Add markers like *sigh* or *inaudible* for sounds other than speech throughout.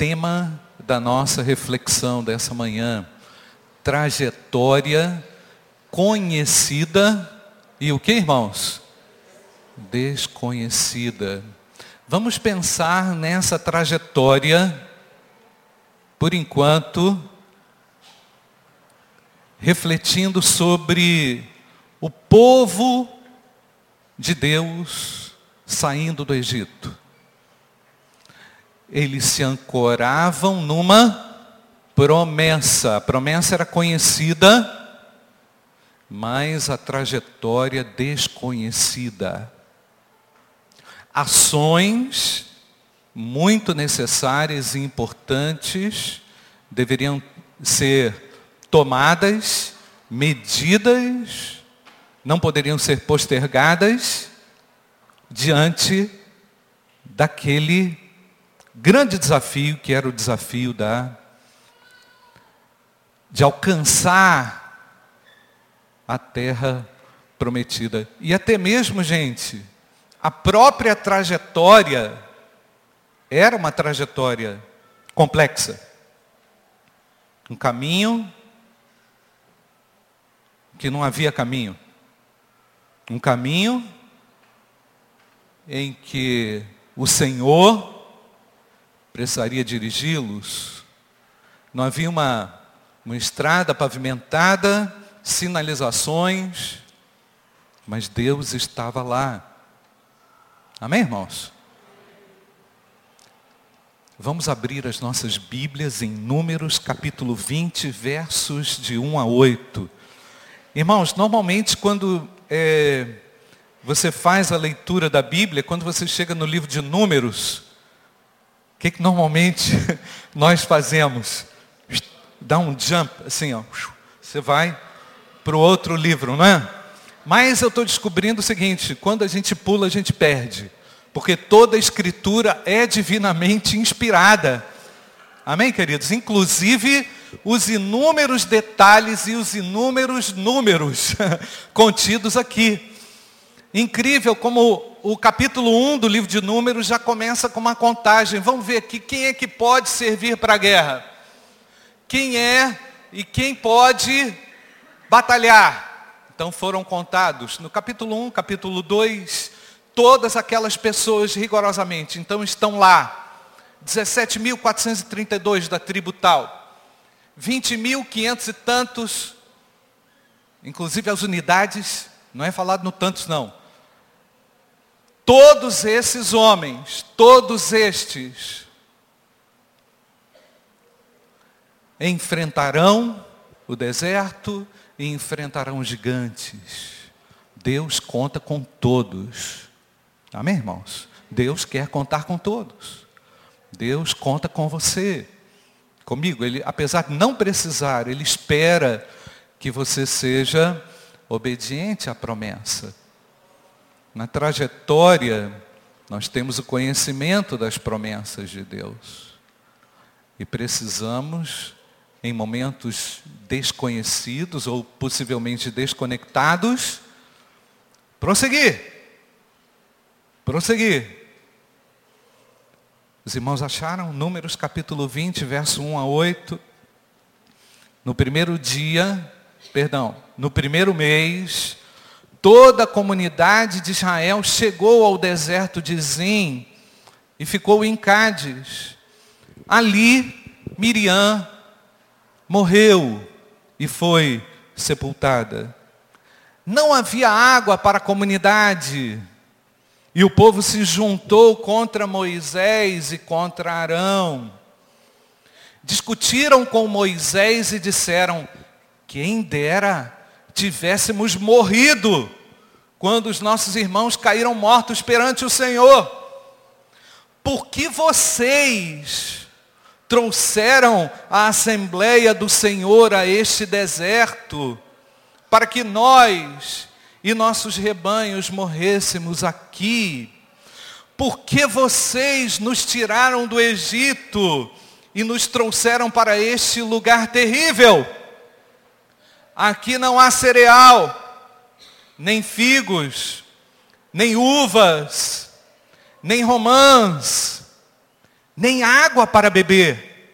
tema da nossa reflexão dessa manhã. Trajetória conhecida e o que, irmãos? Desconhecida. Vamos pensar nessa trajetória, por enquanto, refletindo sobre o povo de Deus saindo do Egito. Eles se ancoravam numa promessa. A promessa era conhecida, mas a trajetória desconhecida. Ações muito necessárias e importantes deveriam ser tomadas, medidas, não poderiam ser postergadas diante daquele grande desafio que era o desafio da de alcançar a terra prometida. E até mesmo, gente, a própria trajetória era uma trajetória complexa. Um caminho que não havia caminho. Um caminho em que o Senhor precisaria dirigi-los. Não havia uma, uma estrada pavimentada, sinalizações, mas Deus estava lá. Amém, irmãos? Vamos abrir as nossas Bíblias em Números capítulo 20, versos de 1 a 8. Irmãos, normalmente quando é, você faz a leitura da Bíblia, quando você chega no livro de Números, que, que normalmente *laughs* nós fazemos? Dá um jump, assim, ó. Você vai para o outro livro, não é? Mas eu estou descobrindo o seguinte, quando a gente pula, a gente perde. Porque toda a escritura é divinamente inspirada. Amém, queridos? Inclusive os inúmeros detalhes e os inúmeros números *laughs* contidos aqui. Incrível como o capítulo 1 do livro de Números já começa com uma contagem. Vamos ver aqui quem é que pode servir para a guerra. Quem é e quem pode batalhar. Então foram contados no capítulo 1, capítulo 2, todas aquelas pessoas rigorosamente. Então estão lá. 17.432 da tribo tal. 20.500 e tantos, inclusive as unidades, não é falado no tantos não. Todos esses homens, todos estes, enfrentarão o deserto e enfrentarão gigantes. Deus conta com todos. Amém, irmãos? Deus quer contar com todos. Deus conta com você comigo, ele, apesar de não precisar, ele espera que você seja obediente à promessa. Na trajetória, nós temos o conhecimento das promessas de Deus. E precisamos, em momentos desconhecidos ou possivelmente desconectados, prosseguir. Prosseguir. Os irmãos acharam? Números capítulo 20, verso 1 a 8. No primeiro dia, perdão, no primeiro mês, toda a comunidade de Israel chegou ao deserto de Zim e ficou em Cádiz. Ali, Miriam morreu e foi sepultada. Não havia água para a comunidade. E o povo se juntou contra Moisés e contra Arão. Discutiram com Moisés e disseram: quem dera tivéssemos morrido quando os nossos irmãos caíram mortos perante o Senhor. Por que vocês trouxeram a Assembleia do Senhor a este deserto, para que nós e nossos rebanhos morrêssemos aqui. Porque vocês nos tiraram do Egito e nos trouxeram para este lugar terrível? Aqui não há cereal, nem figos, nem uvas, nem romãs, nem água para beber.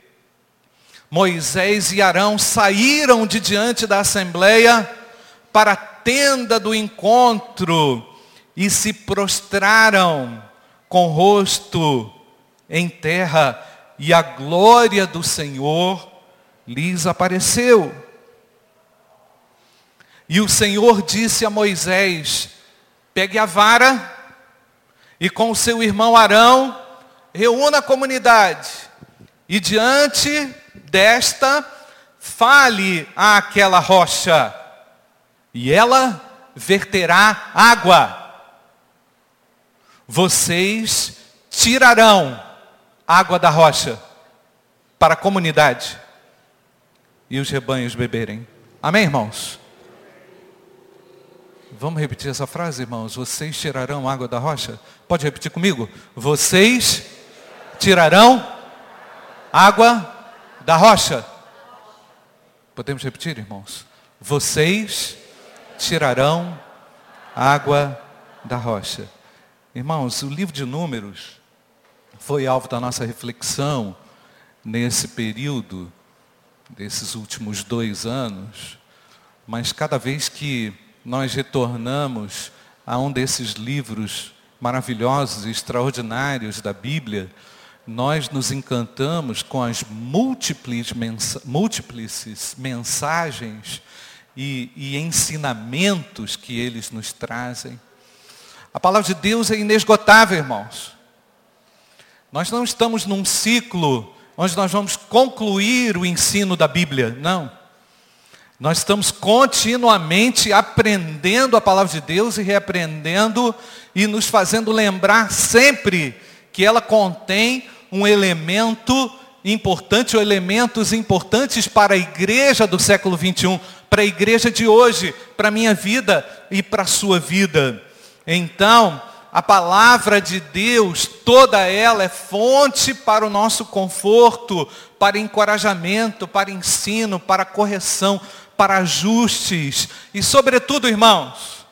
Moisés e Arão saíram de diante da assembleia para a tenda do encontro e se prostraram com o rosto em terra, e a glória do Senhor lhes apareceu. E o Senhor disse a Moisés: pegue a vara e com o seu irmão Arão, reúna a comunidade, e diante desta, fale àquela rocha, e ela verterá água. Vocês tirarão água da rocha para a comunidade e os rebanhos beberem. Amém, irmãos? Vamos repetir essa frase, irmãos? Vocês tirarão água da rocha? Pode repetir comigo? Vocês tirarão água da rocha. Podemos repetir, irmãos? Vocês tirarão água da rocha. Irmãos, o livro de Números foi alvo da nossa reflexão nesse período, desses últimos dois anos, mas cada vez que nós retornamos a um desses livros maravilhosos e extraordinários da Bíblia, nós nos encantamos com as múltiples mensagens e, e ensinamentos que eles nos trazem. A palavra de Deus é inesgotável, irmãos. Nós não estamos num ciclo onde nós vamos concluir o ensino da Bíblia, não. Nós estamos continuamente aprendendo a palavra de Deus e reaprendendo e nos fazendo lembrar sempre que ela contém um elemento importante ou elementos importantes para a igreja do século 21, para a igreja de hoje, para a minha vida e para a sua vida. Então, a palavra de Deus, toda ela é fonte para o nosso conforto, para encorajamento, para ensino, para correção, para ajustes e, sobretudo, irmãos,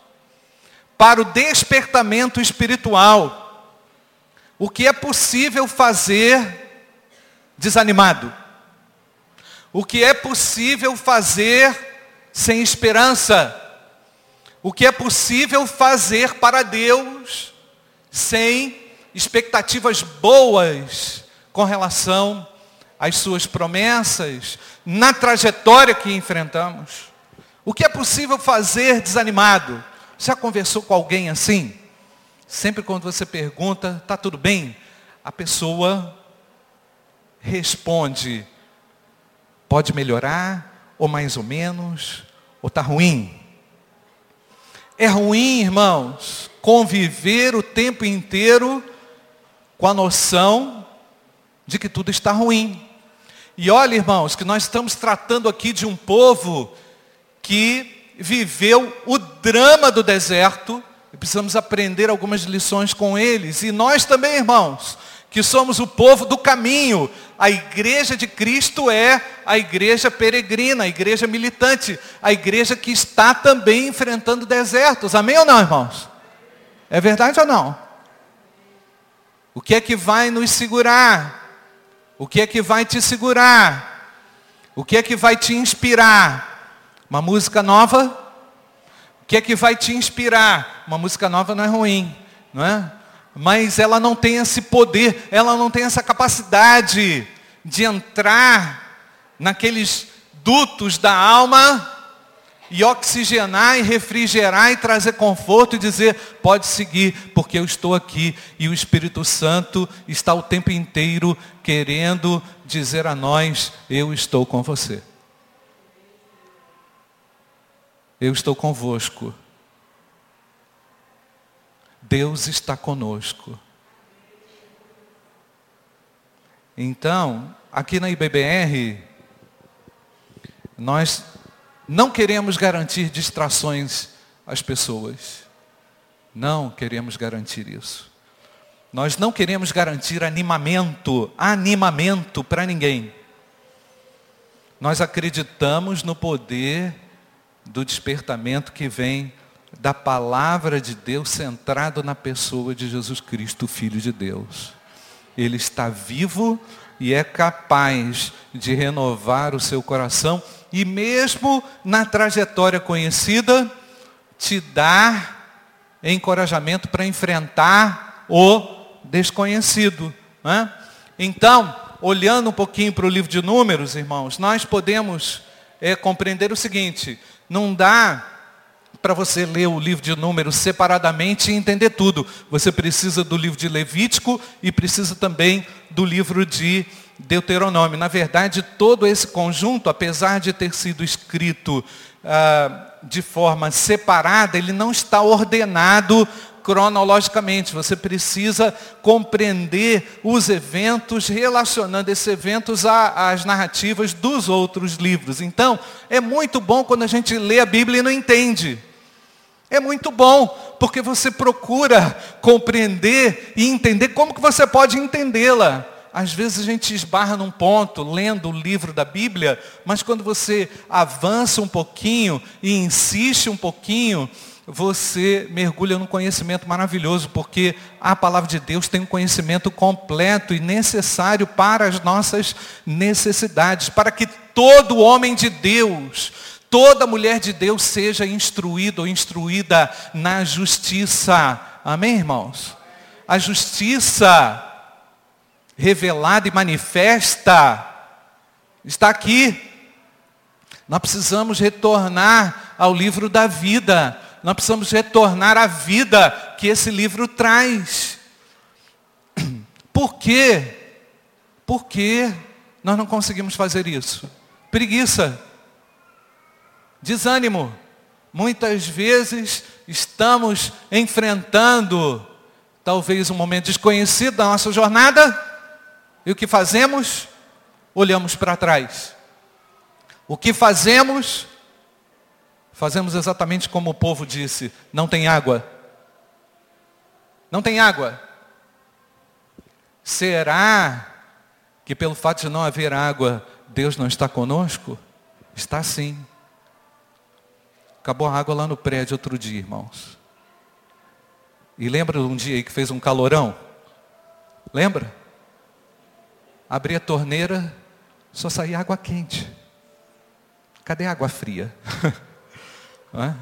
para o despertamento espiritual. O que é possível fazer desanimado? O que é possível fazer sem esperança? O que é possível fazer para Deus sem expectativas boas com relação às suas promessas, na trajetória que enfrentamos? O que é possível fazer desanimado? Já conversou com alguém assim? Sempre quando você pergunta, está tudo bem? A pessoa responde, pode melhorar, ou mais ou menos, ou está ruim. É ruim, irmãos, conviver o tempo inteiro com a noção de que tudo está ruim. E olha, irmãos, que nós estamos tratando aqui de um povo que viveu o drama do deserto, e precisamos aprender algumas lições com eles. E nós também, irmãos, que somos o povo do caminho. A igreja de Cristo é a igreja peregrina, a igreja militante, a igreja que está também enfrentando desertos. Amém ou não, irmãos? É verdade ou não? O que é que vai nos segurar? O que é que vai te segurar? O que é que vai te inspirar? Uma música nova? O que é que vai te inspirar? Uma música nova não é ruim, não é? Mas ela não tem esse poder, ela não tem essa capacidade de entrar naqueles dutos da alma e oxigenar e refrigerar e trazer conforto e dizer, pode seguir, porque eu estou aqui e o Espírito Santo está o tempo inteiro querendo dizer a nós, eu estou com você. Eu estou convosco. Deus está conosco. Então, aqui na IBBR, nós não queremos garantir distrações às pessoas. Não queremos garantir isso. Nós não queremos garantir animamento, animamento para ninguém. Nós acreditamos no poder do despertamento que vem da palavra de Deus centrado na pessoa de Jesus Cristo, Filho de Deus. Ele está vivo e é capaz de renovar o seu coração e mesmo na trajetória conhecida, te dar encorajamento para enfrentar o desconhecido. Né? Então, olhando um pouquinho para o livro de números, irmãos, nós podemos é, compreender o seguinte, não dá para você ler o livro de números separadamente e entender tudo. Você precisa do livro de Levítico e precisa também do livro de Deuteronômio. Na verdade, todo esse conjunto, apesar de ter sido escrito ah, de forma separada, ele não está ordenado cronologicamente. Você precisa compreender os eventos, relacionando esses eventos às narrativas dos outros livros. Então, é muito bom quando a gente lê a Bíblia e não entende. É muito bom, porque você procura compreender e entender como que você pode entendê-la. Às vezes a gente esbarra num ponto, lendo o livro da Bíblia, mas quando você avança um pouquinho e insiste um pouquinho, você mergulha num conhecimento maravilhoso, porque a palavra de Deus tem um conhecimento completo e necessário para as nossas necessidades, para que todo homem de Deus toda mulher de Deus seja instruída ou instruída na justiça. Amém, irmãos? A justiça revelada e manifesta está aqui. Nós precisamos retornar ao livro da vida. Nós precisamos retornar à vida que esse livro traz. Por quê? Por que nós não conseguimos fazer isso? Preguiça desânimo. Muitas vezes estamos enfrentando talvez um momento desconhecido da nossa jornada e o que fazemos? Olhamos para trás. O que fazemos? Fazemos exatamente como o povo disse: não tem água. Não tem água. Será que pelo fato de não haver água, Deus não está conosco? Está sim. Acabou a água lá no prédio outro dia, irmãos. E lembra de um dia aí que fez um calorão? Lembra? Abri a torneira, só saía água quente. Cadê a água fria? *laughs*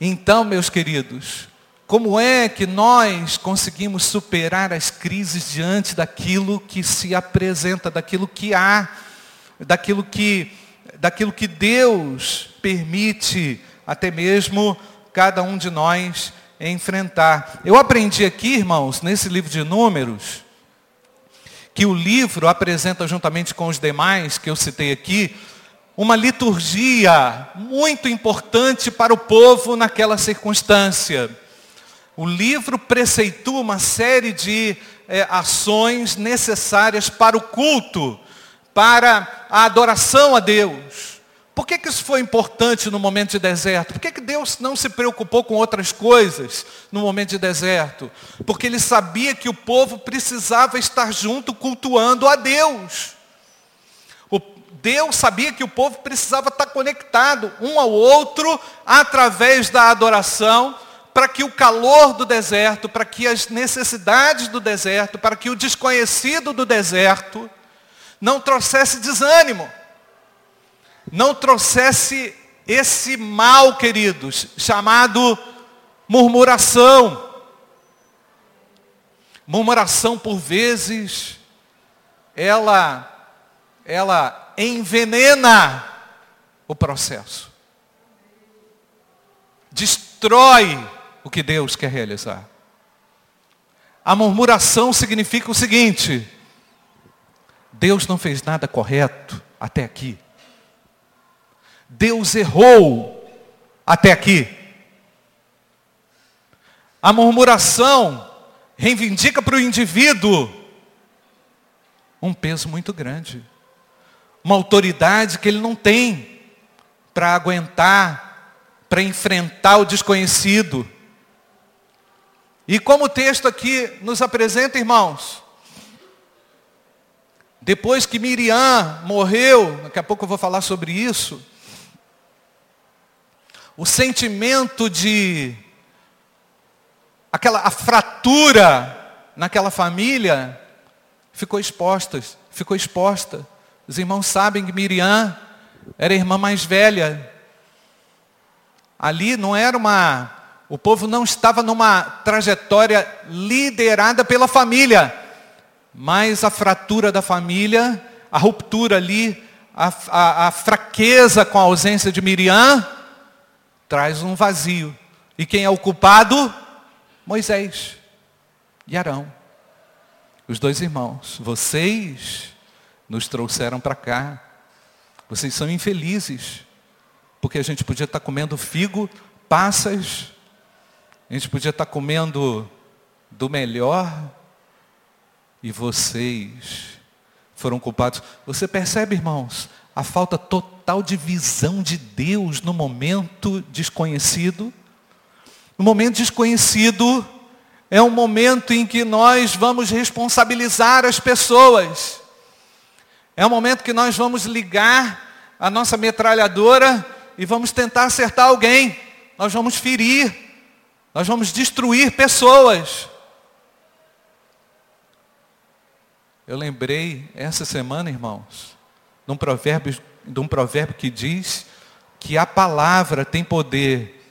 Então, meus queridos, como é que nós conseguimos superar as crises diante daquilo que se apresenta, daquilo que há, daquilo que daquilo que Deus permite até mesmo cada um de nós enfrentar. Eu aprendi aqui, irmãos, nesse livro de Números, que o livro apresenta juntamente com os demais que eu citei aqui, uma liturgia muito importante para o povo naquela circunstância. O livro preceitua uma série de é, ações necessárias para o culto para a adoração a Deus. Por que, que isso foi importante no momento de deserto? Por que, que Deus não se preocupou com outras coisas no momento de deserto? Porque ele sabia que o povo precisava estar junto cultuando a Deus. O Deus sabia que o povo precisava estar conectado um ao outro através da adoração, para que o calor do deserto, para que as necessidades do deserto, para que o desconhecido do deserto não trouxesse desânimo, não trouxesse esse mal, queridos, chamado murmuração. Murmuração, por vezes, ela, ela envenena o processo. Destrói o que Deus quer realizar. A murmuração significa o seguinte: Deus não fez nada correto até aqui. Deus errou até aqui. A murmuração reivindica para o indivíduo um peso muito grande. Uma autoridade que ele não tem para aguentar, para enfrentar o desconhecido. E como o texto aqui nos apresenta, irmãos, depois que Miriam morreu, daqui a pouco eu vou falar sobre isso, o sentimento de aquela a fratura naquela família ficou exposta, ficou exposta. Os irmãos sabem que Miriam era a irmã mais velha. Ali não era uma, o povo não estava numa trajetória liderada pela família, mas a fratura da família, a ruptura ali, a, a, a fraqueza com a ausência de Miriam, traz um vazio. E quem é o culpado? Moisés e Arão. Os dois irmãos. Vocês nos trouxeram para cá. Vocês são infelizes. Porque a gente podia estar comendo figo, passas. A gente podia estar comendo do melhor. E vocês foram culpados. Você percebe, irmãos, a falta total de visão de Deus no momento desconhecido? No momento desconhecido, é um momento em que nós vamos responsabilizar as pessoas. É um momento que nós vamos ligar a nossa metralhadora e vamos tentar acertar alguém. Nós vamos ferir. Nós vamos destruir pessoas. Eu lembrei essa semana, irmãos, de um provérbio, de um provérbio que diz que a palavra tem poder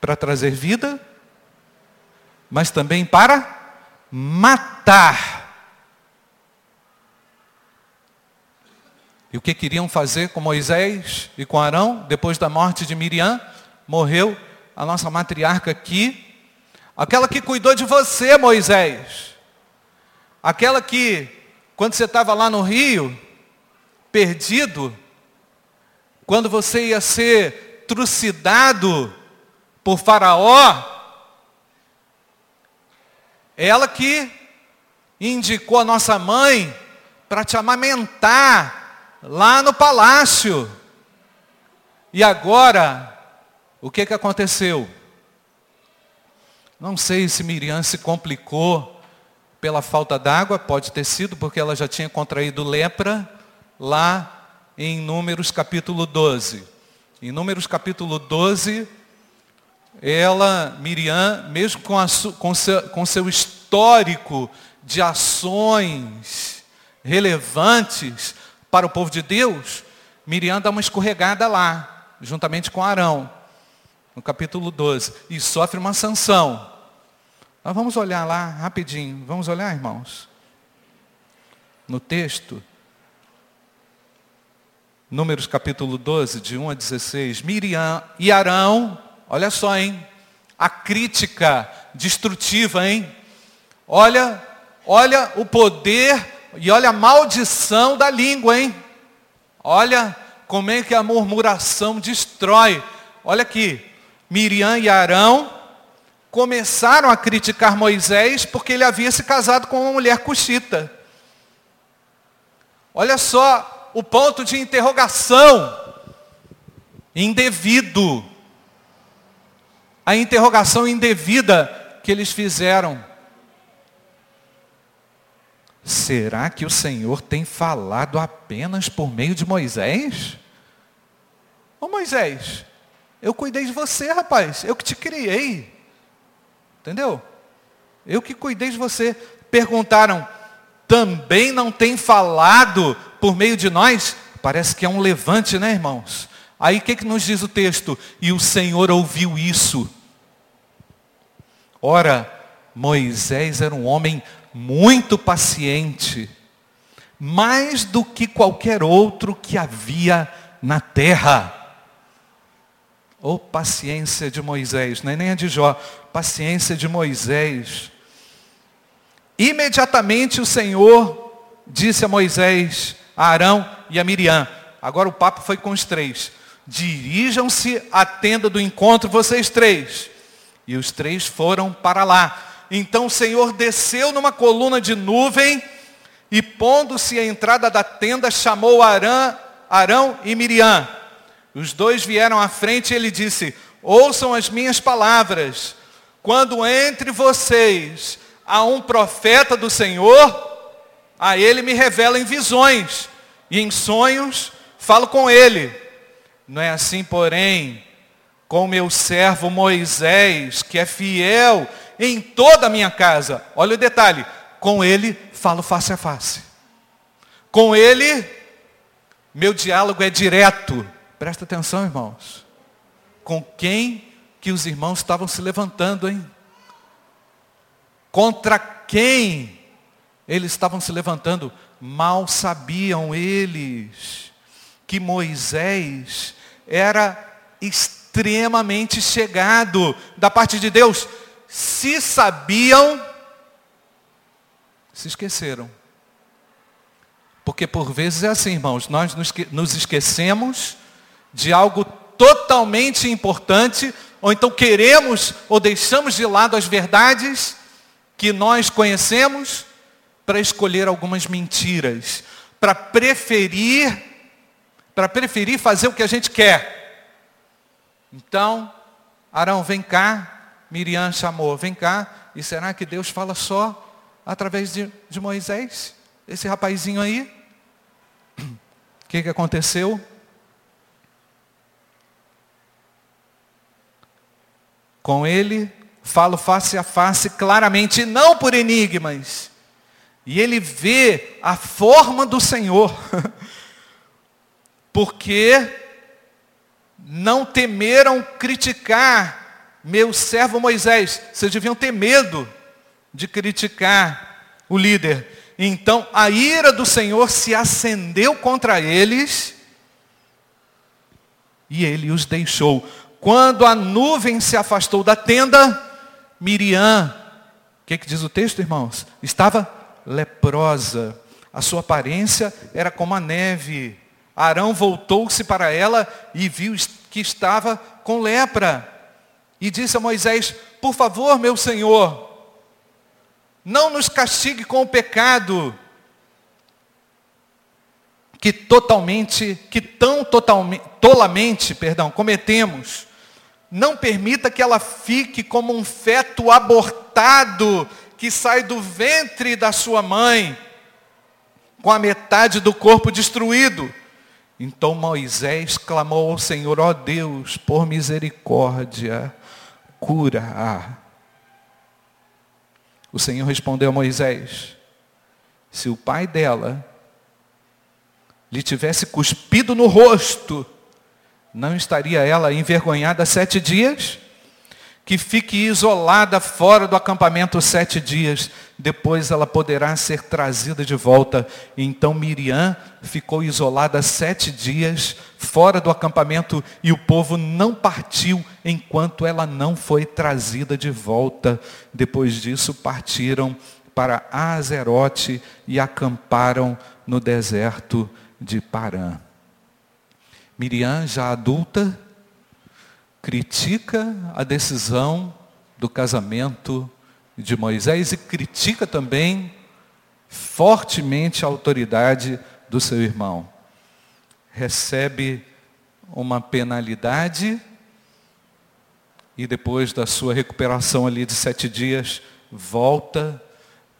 para trazer vida, mas também para matar. E o que queriam fazer com Moisés e com Arão, depois da morte de Miriam, morreu a nossa matriarca aqui, aquela que cuidou de você, Moisés. Aquela que, quando você estava lá no rio, perdido, quando você ia ser trucidado por Faraó, ela que indicou a nossa mãe para te amamentar lá no palácio. E agora, o que, que aconteceu? Não sei se Miriam se complicou pela falta d'água, pode ter sido, porque ela já tinha contraído lepra lá em Números capítulo 12. Em Números capítulo 12, ela, Miriam, mesmo com, a, com, seu, com seu histórico de ações relevantes para o povo de Deus, Miriam dá uma escorregada lá, juntamente com Arão, no capítulo 12, e sofre uma sanção. Nós vamos olhar lá rapidinho, vamos olhar, irmãos? No texto, Números capítulo 12, de 1 a 16, Miriam e Arão Olha só, hein? A crítica destrutiva, hein? Olha, olha o poder e olha a maldição da língua, hein? Olha como é que a murmuração destrói. Olha aqui, Miriam e Arão começaram a criticar Moisés porque ele havia se casado com uma mulher cuxita. Olha só o ponto de interrogação indevido a interrogação indevida que eles fizeram. Será que o Senhor tem falado apenas por meio de Moisés? Ô Moisés, eu cuidei de você, rapaz. Eu que te criei. Entendeu? Eu que cuidei de você. Perguntaram, também não tem falado por meio de nós? Parece que é um levante, né, irmãos? Aí o que, que nos diz o texto? E o Senhor ouviu isso. Ora, Moisés era um homem muito paciente, mais do que qualquer outro que havia na terra. Ou oh, paciência de Moisés, não é nem a de Jó, paciência de Moisés. Imediatamente o Senhor disse a Moisés, a Arão e a Miriam. Agora o papo foi com os três. Dirijam-se à tenda do encontro, vocês três. E os três foram para lá. Então o Senhor desceu numa coluna de nuvem e pondo-se à entrada da tenda, chamou Arão, Arão e Miriam. Os dois vieram à frente e ele disse, ouçam as minhas palavras. Quando entre vocês há um profeta do Senhor, a ele me revela em visões e em sonhos falo com ele. Não é assim, porém, com meu servo Moisés, que é fiel em toda a minha casa. Olha o detalhe, com ele falo face a face. Com ele, meu diálogo é direto. Presta atenção, irmãos. Com quem que os irmãos estavam se levantando, hein? Contra quem eles estavam se levantando? Mal sabiam eles que Moisés era extremamente chegado da parte de Deus. Se sabiam, se esqueceram. Porque por vezes é assim, irmãos, nós nos esquecemos de algo totalmente importante, ou então queremos ou deixamos de lado as verdades que nós conhecemos para escolher algumas mentiras, para preferir, para preferir fazer o que a gente quer. Então, Arão, vem cá, Miriam chamou, vem cá, e será que Deus fala só através de, de Moisés? Esse rapazinho aí? O que, que aconteceu? Com ele, falo face a face claramente, não por enigmas. E ele vê a forma do Senhor. *laughs* Porque não temeram criticar meu servo Moisés. Vocês deviam ter medo de criticar o líder. Então a ira do Senhor se acendeu contra eles e ele os deixou. Quando a nuvem se afastou da tenda, Miriam, o que, que diz o texto, irmãos? Estava leprosa. A sua aparência era como a neve. Arão voltou-se para ela e viu que estava com lepra. E disse a Moisés: Por favor, meu senhor, não nos castigue com o pecado que totalmente, que tão totalmente, tolamente, perdão, cometemos. Não permita que ela fique como um feto abortado que sai do ventre da sua mãe, com a metade do corpo destruído. Então Moisés clamou ao Senhor, ó oh Deus, por misericórdia, cura-a. O Senhor respondeu a Moisés: se o pai dela lhe tivesse cuspido no rosto, não estaria ela envergonhada sete dias? Que fique isolada fora do acampamento sete dias, depois ela poderá ser trazida de volta. Então Miriam ficou isolada sete dias fora do acampamento e o povo não partiu enquanto ela não foi trazida de volta. Depois disso partiram para Azerote e acamparam no deserto de Parã. Miriam, já adulta, critica a decisão do casamento de Moisés e critica também fortemente a autoridade do seu irmão. Recebe uma penalidade e depois da sua recuperação ali de sete dias, volta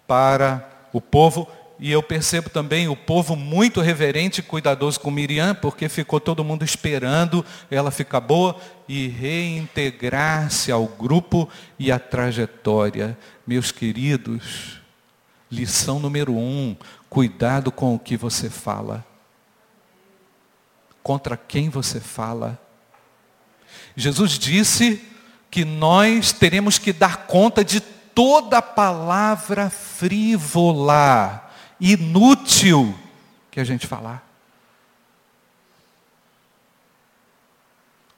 para o povo e eu percebo também o povo muito reverente e cuidadoso com Miriam, porque ficou todo mundo esperando ela ficar boa e reintegrar-se ao grupo e à trajetória. Meus queridos, lição número um, cuidado com o que você fala. Contra quem você fala. Jesus disse que nós teremos que dar conta de toda palavra frívola inútil que a gente falar.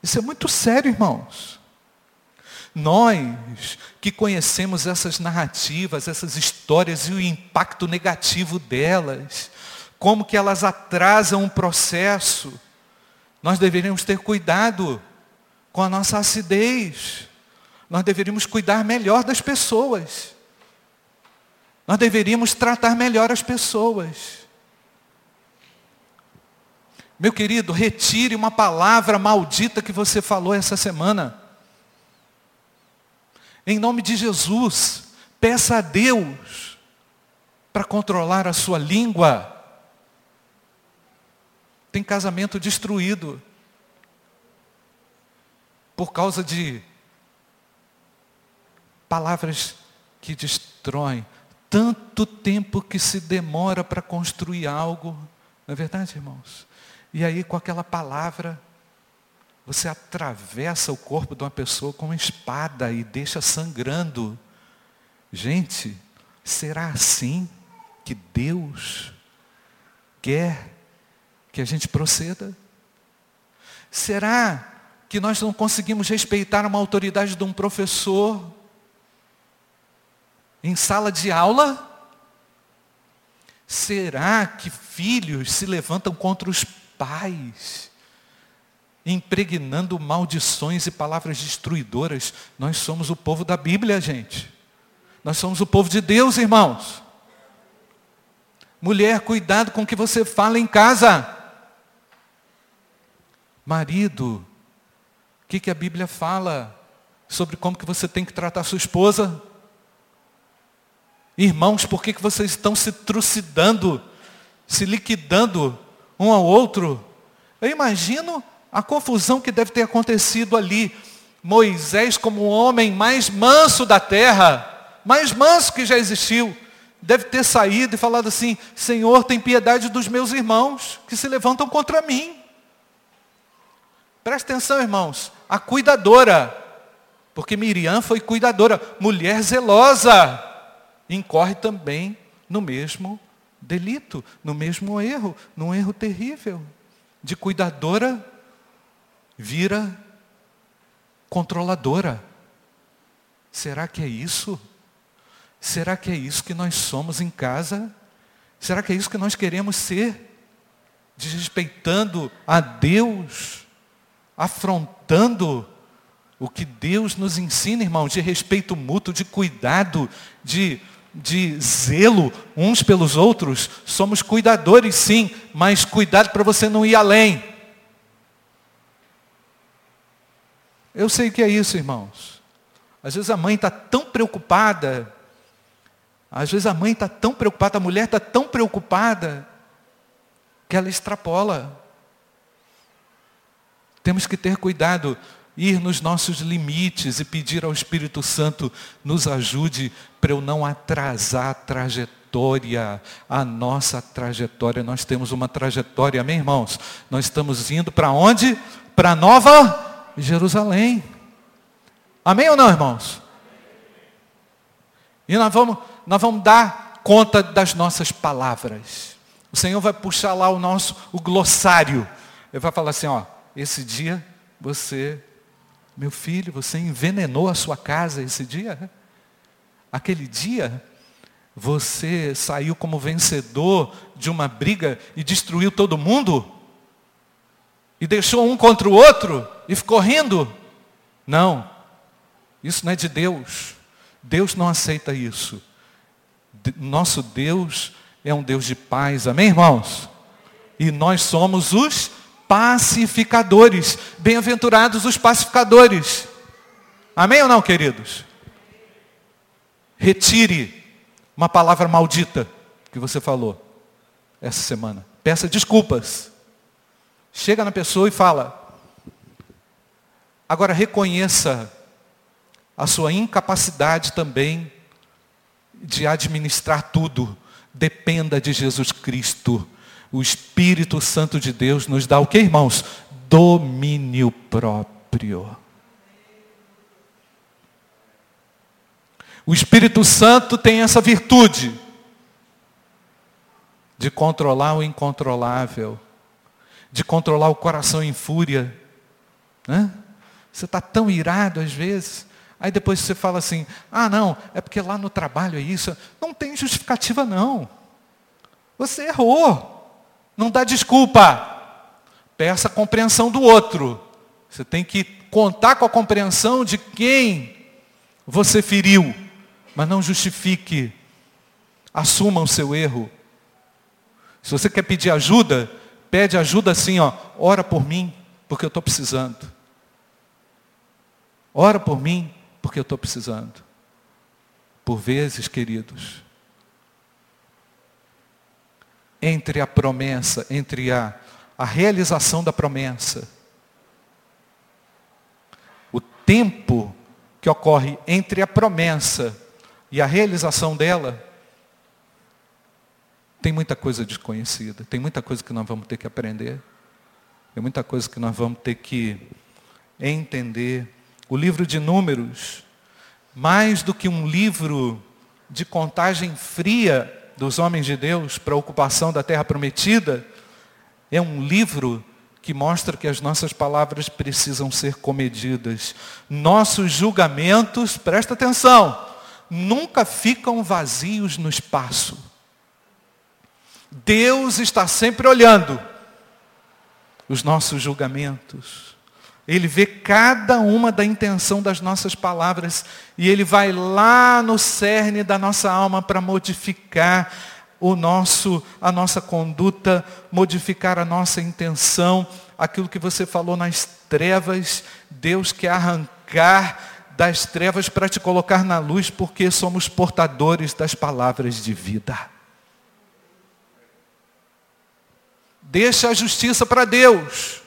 Isso é muito sério, irmãos. Nós que conhecemos essas narrativas, essas histórias e o impacto negativo delas, como que elas atrasam o processo, nós deveríamos ter cuidado com a nossa acidez. Nós deveríamos cuidar melhor das pessoas. Nós deveríamos tratar melhor as pessoas. Meu querido, retire uma palavra maldita que você falou essa semana. Em nome de Jesus, peça a Deus para controlar a sua língua. Tem casamento destruído por causa de palavras que destroem, tanto tempo que se demora para construir algo, não é verdade, irmãos? E aí, com aquela palavra, você atravessa o corpo de uma pessoa com uma espada e deixa sangrando. Gente, será assim que Deus quer que a gente proceda? Será que nós não conseguimos respeitar uma autoridade de um professor em sala de aula? Será que filhos se levantam contra os pais, impregnando maldições e palavras destruidoras? Nós somos o povo da Bíblia, gente. Nós somos o povo de Deus, irmãos. Mulher, cuidado com o que você fala em casa. Marido, o que, que a Bíblia fala sobre como que você tem que tratar sua esposa? Irmãos, por que, que vocês estão se trucidando, se liquidando um ao outro? Eu imagino a confusão que deve ter acontecido ali. Moisés, como o homem mais manso da terra, mais manso que já existiu, deve ter saído e falado assim: Senhor, tem piedade dos meus irmãos que se levantam contra mim. Presta atenção, irmãos a cuidadora, porque Miriam foi cuidadora, mulher zelosa, incorre também no mesmo delito, no mesmo erro, num erro terrível. De cuidadora vira controladora. Será que é isso? Será que é isso que nós somos em casa? Será que é isso que nós queremos ser? Desrespeitando a Deus? afrontando o que Deus nos ensina, irmãos, de respeito mútuo, de cuidado, de, de zelo uns pelos outros. Somos cuidadores, sim, mas cuidado para você não ir além. Eu sei que é isso, irmãos. Às vezes a mãe está tão preocupada, às vezes a mãe está tão preocupada, a mulher está tão preocupada, que ela extrapola. Temos que ter cuidado, ir nos nossos limites e pedir ao Espírito Santo nos ajude para eu não atrasar a trajetória, a nossa trajetória. Nós temos uma trajetória, amém, irmãos? Nós estamos indo para onde? Para Nova Jerusalém. Amém ou não, irmãos? E nós vamos, nós vamos dar conta das nossas palavras. O Senhor vai puxar lá o nosso o glossário. Ele vai falar assim, ó, esse dia você, meu filho, você envenenou a sua casa esse dia? Aquele dia você saiu como vencedor de uma briga e destruiu todo mundo? E deixou um contra o outro e ficou rindo? Não. Isso não é de Deus. Deus não aceita isso. Nosso Deus é um Deus de paz. Amém, irmãos? E nós somos os pacificadores. Bem-aventurados os pacificadores. Amém ou não, queridos? Retire uma palavra maldita que você falou essa semana. Peça desculpas. Chega na pessoa e fala. Agora reconheça a sua incapacidade também de administrar tudo. Dependa de Jesus Cristo o Espírito Santo de Deus nos dá o que, irmãos? Domínio próprio. O Espírito Santo tem essa virtude de controlar o incontrolável, de controlar o coração em fúria. Né? Você está tão irado às vezes, aí depois você fala assim: ah, não, é porque lá no trabalho é isso. Não tem justificativa, não. Você errou. Não dá desculpa. Peça a compreensão do outro. Você tem que contar com a compreensão de quem você feriu. Mas não justifique. Assuma o seu erro. Se você quer pedir ajuda, pede ajuda assim, ó. Ora por mim, porque eu estou precisando. Ora por mim, porque eu estou precisando. Por vezes, queridos, entre a promessa, entre a, a realização da promessa. O tempo que ocorre entre a promessa e a realização dela, tem muita coisa desconhecida, tem muita coisa que nós vamos ter que aprender, tem muita coisa que nós vamos ter que entender. O livro de Números, mais do que um livro de contagem fria dos homens de Deus para a ocupação da terra prometida, é um livro que mostra que as nossas palavras precisam ser comedidas. Nossos julgamentos, presta atenção, nunca ficam vazios no espaço. Deus está sempre olhando os nossos julgamentos. Ele vê cada uma da intenção das nossas palavras e ele vai lá no cerne da nossa alma para modificar o nosso a nossa conduta, modificar a nossa intenção, aquilo que você falou nas trevas, Deus quer arrancar das trevas para te colocar na luz, porque somos portadores das palavras de vida. Deixa a justiça para Deus.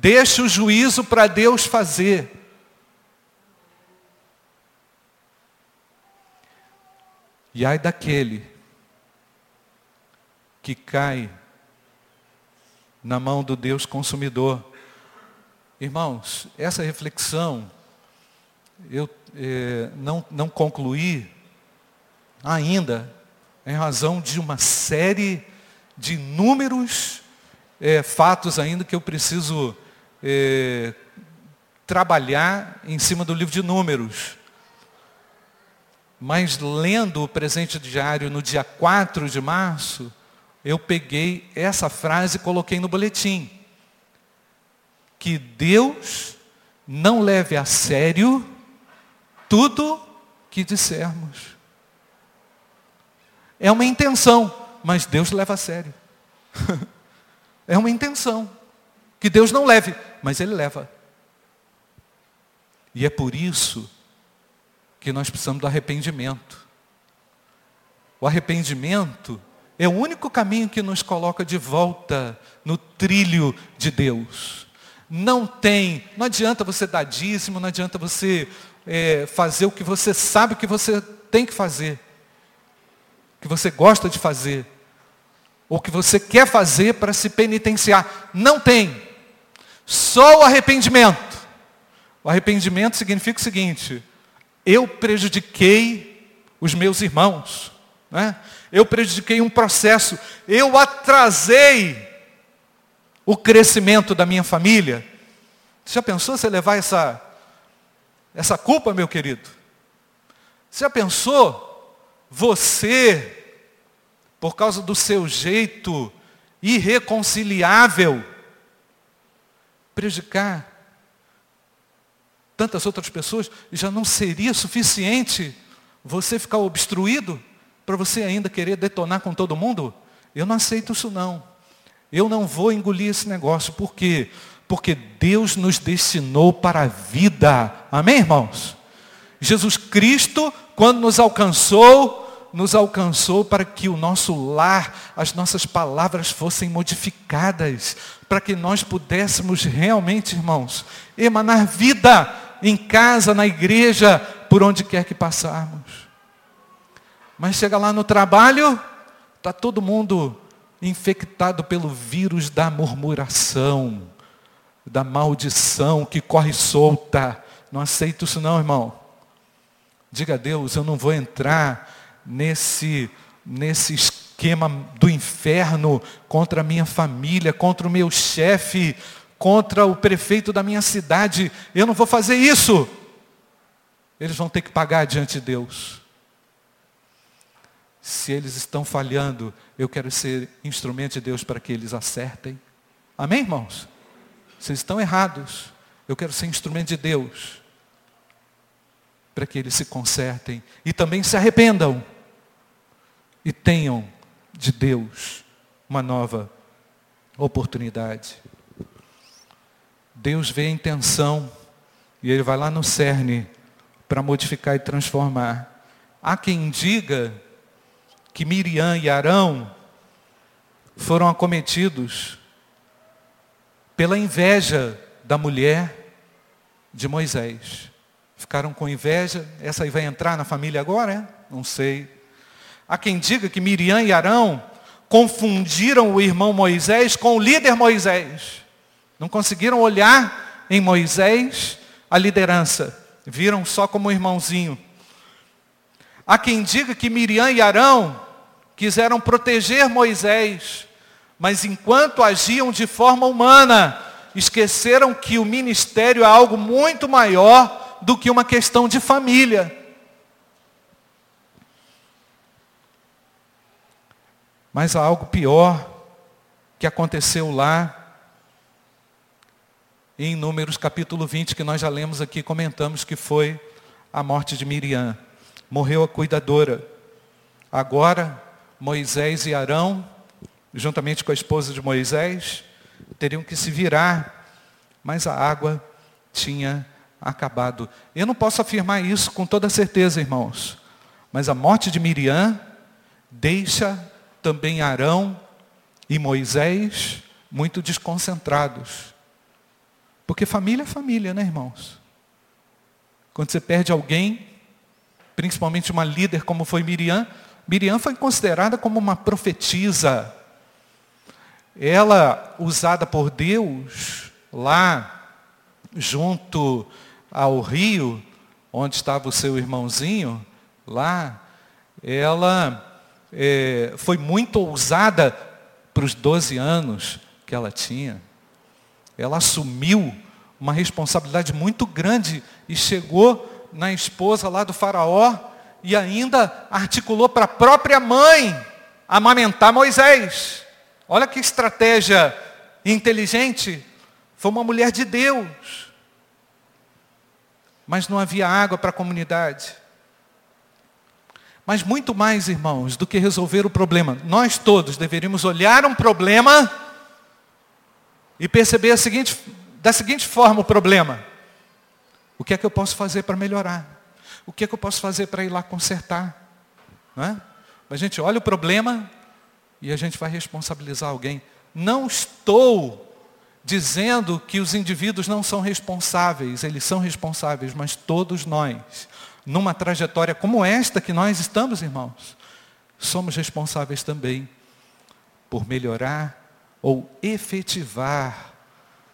Deixa o juízo para Deus fazer. E ai daquele que cai na mão do Deus consumidor. Irmãos, essa reflexão eu eh, não, não concluí ainda em razão de uma série de inúmeros é, fatos ainda que eu preciso é, trabalhar em cima do livro de números. Mas lendo o presente diário no dia 4 de março, eu peguei essa frase e coloquei no boletim. Que Deus não leve a sério tudo que dissermos. É uma intenção mas Deus leva a sério. *laughs* é uma intenção. Que Deus não leve, mas Ele leva. E é por isso que nós precisamos do arrependimento. O arrependimento é o único caminho que nos coloca de volta no trilho de Deus. Não tem, não adianta você dar dízimo, não adianta você é, fazer o que você sabe que você tem que fazer que você gosta de fazer, ou que você quer fazer para se penitenciar. Não tem. Só o arrependimento. O arrependimento significa o seguinte: eu prejudiquei os meus irmãos, né? eu prejudiquei um processo, eu atrasei o crescimento da minha família. Você já pensou você levar essa, essa culpa, meu querido? Você já pensou você, por causa do seu jeito irreconciliável, prejudicar tantas outras pessoas, já não seria suficiente você ficar obstruído para você ainda querer detonar com todo mundo? Eu não aceito isso não. Eu não vou engolir esse negócio. Por quê? Porque Deus nos destinou para a vida. Amém, irmãos? Jesus Cristo quando nos alcançou, nos alcançou para que o nosso lar, as nossas palavras fossem modificadas, para que nós pudéssemos realmente, irmãos, emanar vida em casa, na igreja, por onde quer que passarmos. Mas chega lá no trabalho, está todo mundo infectado pelo vírus da murmuração, da maldição que corre solta. Não aceito isso não, irmão. Diga a Deus, eu não vou entrar nesse, nesse esquema do inferno contra a minha família, contra o meu chefe, contra o prefeito da minha cidade. Eu não vou fazer isso. Eles vão ter que pagar diante de Deus. Se eles estão falhando, eu quero ser instrumento de Deus para que eles acertem. Amém, irmãos? Se eles estão errados, eu quero ser instrumento de Deus para que eles se consertem e também se arrependam e tenham de Deus uma nova oportunidade. Deus vê a intenção e ele vai lá no cerne para modificar e transformar. Há quem diga que Miriam e Arão foram acometidos pela inveja da mulher de Moisés Ficaram com inveja. Essa aí vai entrar na família agora, é? Não sei. Há quem diga que Miriam e Arão confundiram o irmão Moisés com o líder Moisés. Não conseguiram olhar em Moisés a liderança. Viram só como irmãozinho. Há quem diga que Miriam e Arão quiseram proteger Moisés, mas enquanto agiam de forma humana, esqueceram que o ministério é algo muito maior do que uma questão de família. Mas há algo pior que aconteceu lá em Números capítulo 20, que nós já lemos aqui, comentamos que foi a morte de Miriam. Morreu a cuidadora. Agora, Moisés e Arão, juntamente com a esposa de Moisés, teriam que se virar, mas a água tinha acabado. Eu não posso afirmar isso com toda certeza, irmãos, mas a morte de Miriam deixa também Arão e Moisés muito desconcentrados. Porque família é família, né, irmãos? Quando você perde alguém, principalmente uma líder como foi Miriam, Miriam foi considerada como uma profetisa. Ela, usada por Deus, lá, junto ao rio, onde estava o seu irmãozinho, lá, ela é, foi muito ousada para os 12 anos que ela tinha. Ela assumiu uma responsabilidade muito grande e chegou na esposa lá do faraó e ainda articulou para a própria mãe amamentar Moisés. Olha que estratégia inteligente. Foi uma mulher de Deus. Mas não havia água para a comunidade. Mas muito mais, irmãos, do que resolver o problema. Nós todos deveríamos olhar um problema e perceber seguinte, da seguinte forma o problema. O que é que eu posso fazer para melhorar? O que é que eu posso fazer para ir lá consertar? Não é? A gente olha o problema e a gente vai responsabilizar alguém. Não estou dizendo que os indivíduos não são responsáveis, eles são responsáveis, mas todos nós numa trajetória como esta que nós estamos, irmãos, somos responsáveis também por melhorar ou efetivar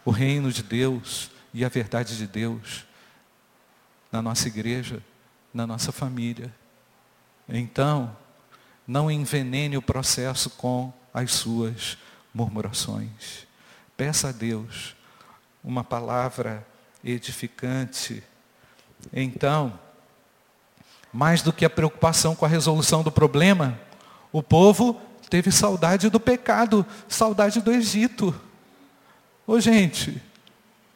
o reino de Deus e a verdade de Deus na nossa igreja, na nossa família. Então, não envenene o processo com as suas murmurações. Peça a Deus uma palavra edificante. Então, mais do que a preocupação com a resolução do problema, o povo teve saudade do pecado, saudade do Egito. Ô gente,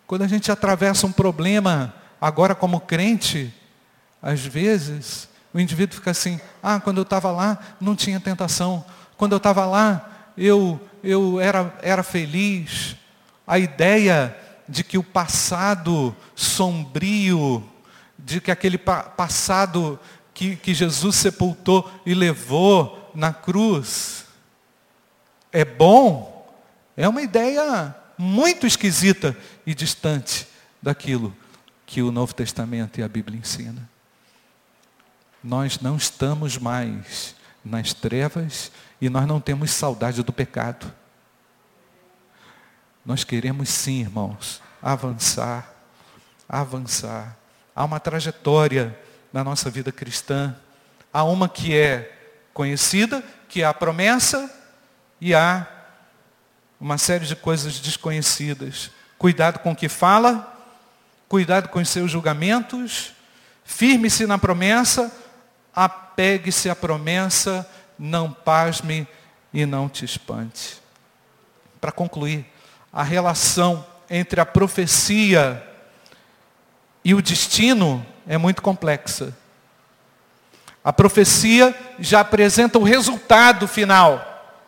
quando a gente atravessa um problema, agora como crente, às vezes o indivíduo fica assim, ah, quando eu estava lá não tinha tentação, quando eu estava lá eu, eu era, era feliz. A ideia de que o passado sombrio de que aquele passado que, que Jesus sepultou e levou na cruz é bom, é uma ideia muito esquisita e distante daquilo que o Novo Testamento e a Bíblia ensina. Nós não estamos mais nas trevas e nós não temos saudade do pecado. Nós queremos sim, irmãos, avançar, avançar. Há uma trajetória na nossa vida cristã. Há uma que é conhecida, que é a promessa, e há uma série de coisas desconhecidas. Cuidado com o que fala, cuidado com os seus julgamentos, firme-se na promessa, apegue-se à promessa, não pasme e não te espante. Para concluir, a relação entre a profecia e o destino é muito complexa. A profecia já apresenta o resultado final,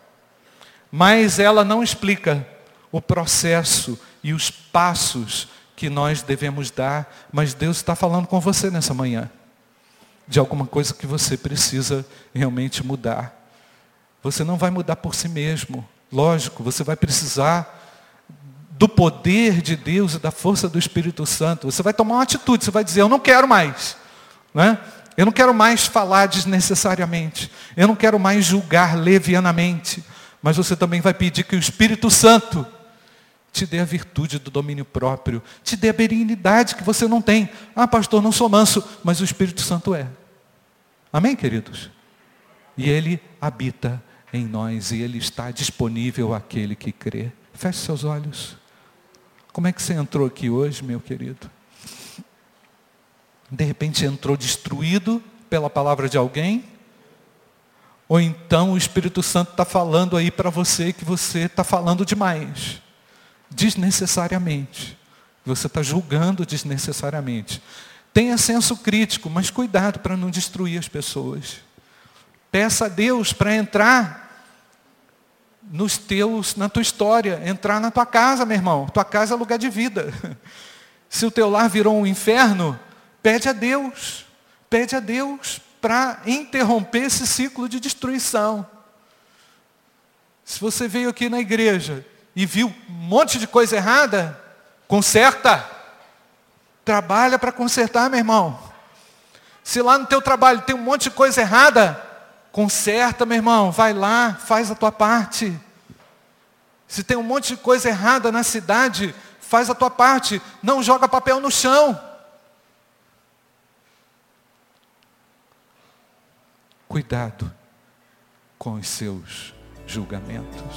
mas ela não explica o processo e os passos que nós devemos dar, mas Deus está falando com você nessa manhã, de alguma coisa que você precisa realmente mudar. Você não vai mudar por si mesmo, lógico, você vai precisar do poder de Deus e da força do Espírito Santo, você vai tomar uma atitude, você vai dizer, eu não quero mais. Né? Eu não quero mais falar desnecessariamente. Eu não quero mais julgar levianamente. Mas você também vai pedir que o Espírito Santo te dê a virtude do domínio próprio, te dê a benignidade que você não tem. Ah, pastor, não sou manso, mas o Espírito Santo é. Amém, queridos? E ele habita em nós e ele está disponível àquele que crê. Feche seus olhos. Como é que você entrou aqui hoje, meu querido? De repente entrou destruído pela palavra de alguém? Ou então o Espírito Santo está falando aí para você que você está falando demais, desnecessariamente. Você está julgando desnecessariamente. Tenha senso crítico, mas cuidado para não destruir as pessoas. Peça a Deus para entrar nos teus, na tua história, entrar na tua casa, meu irmão. Tua casa é lugar de vida. *laughs* Se o teu lar virou um inferno, pede a Deus, pede a Deus para interromper esse ciclo de destruição. Se você veio aqui na igreja e viu um monte de coisa errada, conserta. Trabalha para consertar, meu irmão. Se lá no teu trabalho tem um monte de coisa errada, conserta, meu irmão. Vai lá, faz a tua parte. Se tem um monte de coisa errada na cidade, faz a tua parte. Não joga papel no chão. Cuidado com os seus julgamentos.